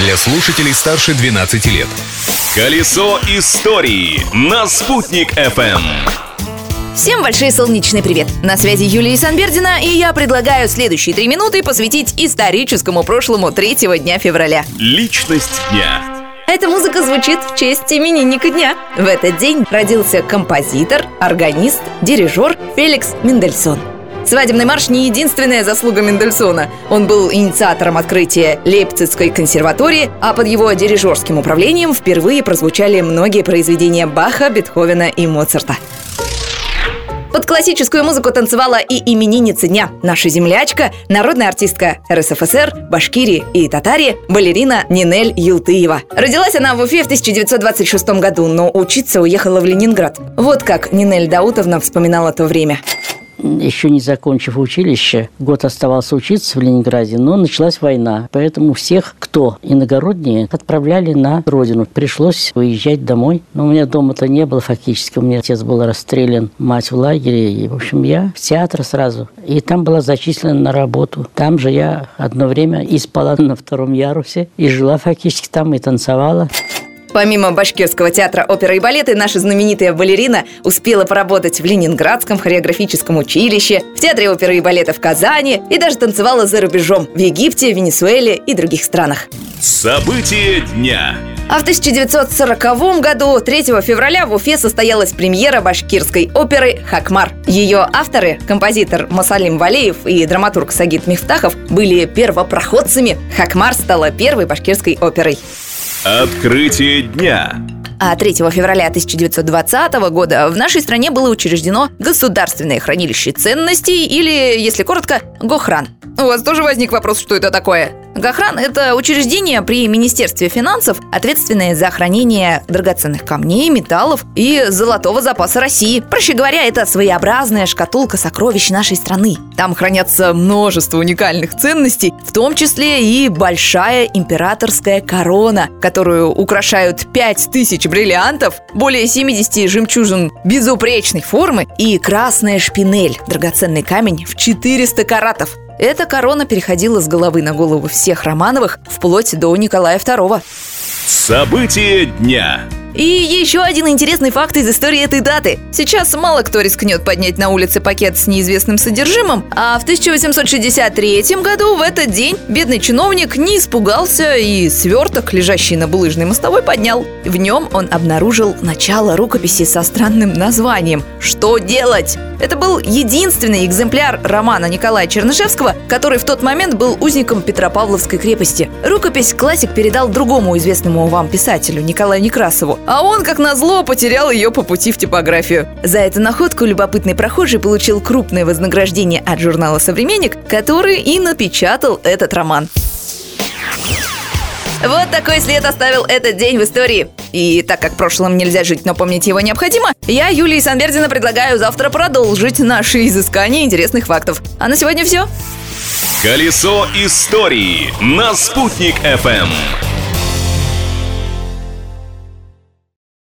для слушателей старше 12 лет. Колесо истории на «Спутник FM. Всем большой солнечный привет! На связи Юлия Санбердина, и я предлагаю следующие три минуты посвятить историческому прошлому третьего дня февраля. Личность дня. Эта музыка звучит в честь именинника дня. В этот день родился композитор, органист, дирижер Феликс Мендельсон. Свадебный марш не единственная заслуга Мендельсона. Он был инициатором открытия Лейпцигской консерватории, а под его дирижерским управлением впервые прозвучали многие произведения Баха, Бетховена и Моцарта. Под классическую музыку танцевала и именинница дня, наша землячка, народная артистка РСФСР, Башкирии и Татарии, балерина Нинель Юлтыева. Родилась она в Уфе в 1926 году, но учиться уехала в Ленинград. Вот как Нинель Даутовна вспоминала то время еще не закончив училище, год оставался учиться в Ленинграде, но началась война. Поэтому всех, кто иногородние, отправляли на родину. Пришлось выезжать домой. Но у меня дома-то не было фактически. У меня отец был расстрелян, мать в лагере. И, в общем, я в театр сразу. И там была зачислена на работу. Там же я одно время и спала на втором ярусе, и жила фактически там, и танцевала. Помимо Башкирского театра оперы и балета, наша знаменитая балерина успела поработать в Ленинградском хореографическом училище, в Театре оперы и балета в Казани и даже танцевала за рубежом в Египте, Венесуэле и других странах. События дня. А в 1940 году, 3 февраля, в Уфе состоялась премьера башкирской оперы «Хакмар». Ее авторы, композитор Масалим Валеев и драматург Сагит Мифтахов, были первопроходцами. «Хакмар» стала первой башкирской оперой. Открытие дня. А 3 февраля 1920 года в нашей стране было учреждено Государственное хранилище ценностей или, если коротко, ГОХРАН. У вас тоже возник вопрос, что это такое? Гохран – это учреждение при Министерстве финансов, ответственное за хранение драгоценных камней, металлов и золотого запаса России. Проще говоря, это своеобразная шкатулка сокровищ нашей страны. Там хранятся множество уникальных ценностей, в том числе и большая императорская корона, которую украшают 5000 бриллиантов, более 70 жемчужин безупречной формы и красная шпинель – драгоценный камень в 400 каратов. Эта корона переходила с головы на голову всех Романовых вплоть до Николая II. События дня. И еще один интересный факт из истории этой даты. Сейчас мало кто рискнет поднять на улице пакет с неизвестным содержимым, а в 1863 году в этот день бедный чиновник не испугался и сверток, лежащий на булыжной мостовой, поднял. В нем он обнаружил начало рукописи со странным названием «Что делать?». Это был единственный экземпляр романа Николая Чернышевского, который в тот момент был узником Петропавловской крепости. Рукопись классик передал другому известному вам писателю Николаю Некрасову, а он, как назло, потерял ее по пути в типографию. За эту находку любопытный прохожий получил крупное вознаграждение от журнала «Современник», который и напечатал этот роман. Вот такой след оставил этот день в истории. И так как прошлым нельзя жить, но помнить его необходимо, я, Юлии Санбердина, предлагаю завтра продолжить наши изыскания интересных фактов. А на сегодня все. Колесо истории на «Спутник FM.